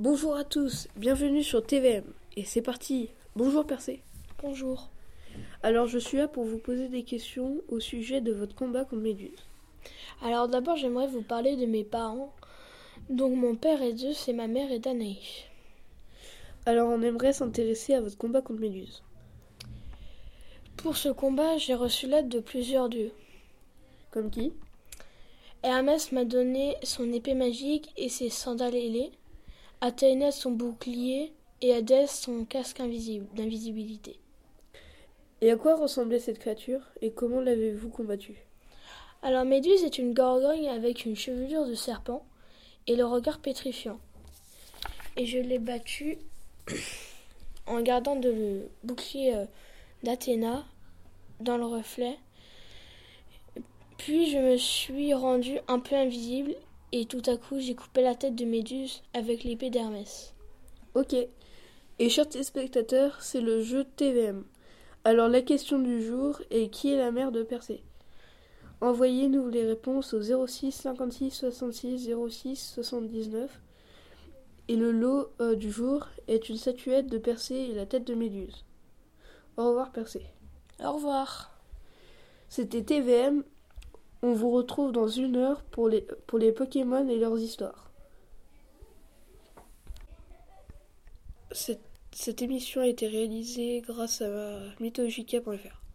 Bonjour à tous, bienvenue sur TVM. Et c'est parti. Bonjour Percé. Bonjour. Alors je suis là pour vous poser des questions au sujet de votre combat contre Méduse. Alors d'abord j'aimerais vous parler de mes parents. Donc mon père est Zeus et ma mère est Danaï. Alors on aimerait s'intéresser à votre combat contre Méduse. Pour ce combat, j'ai reçu l'aide de plusieurs dieux. Comme qui? Hermès m'a donné son épée magique et ses sandales ailées, Athéna son bouclier et Hadès son casque invisible d'invisibilité. Et à quoi ressemblait cette créature et comment l'avez-vous combattue? Alors Méduse est une gorgogne avec une chevelure de serpent et le regard pétrifiant. Et je l'ai battue en gardant de le bouclier euh, d'Athéna dans le reflet puis je me suis rendu un peu invisible et tout à coup j'ai coupé la tête de Méduse avec l'épée d'Hermès. Ok. Et chers spectateurs, c'est le jeu TVM. Alors la question du jour est qui est la mère de Persée? Envoyez-nous les réponses au 06 56 66 06 79. Et le lot euh, du jour est une statuette de Persée et la tête de Méduse. Au revoir Persée. Au revoir. C'était TVM on vous retrouve dans une heure pour les, pour les Pokémon et leurs histoires. Cette, cette émission a été réalisée grâce à mythologica.fr.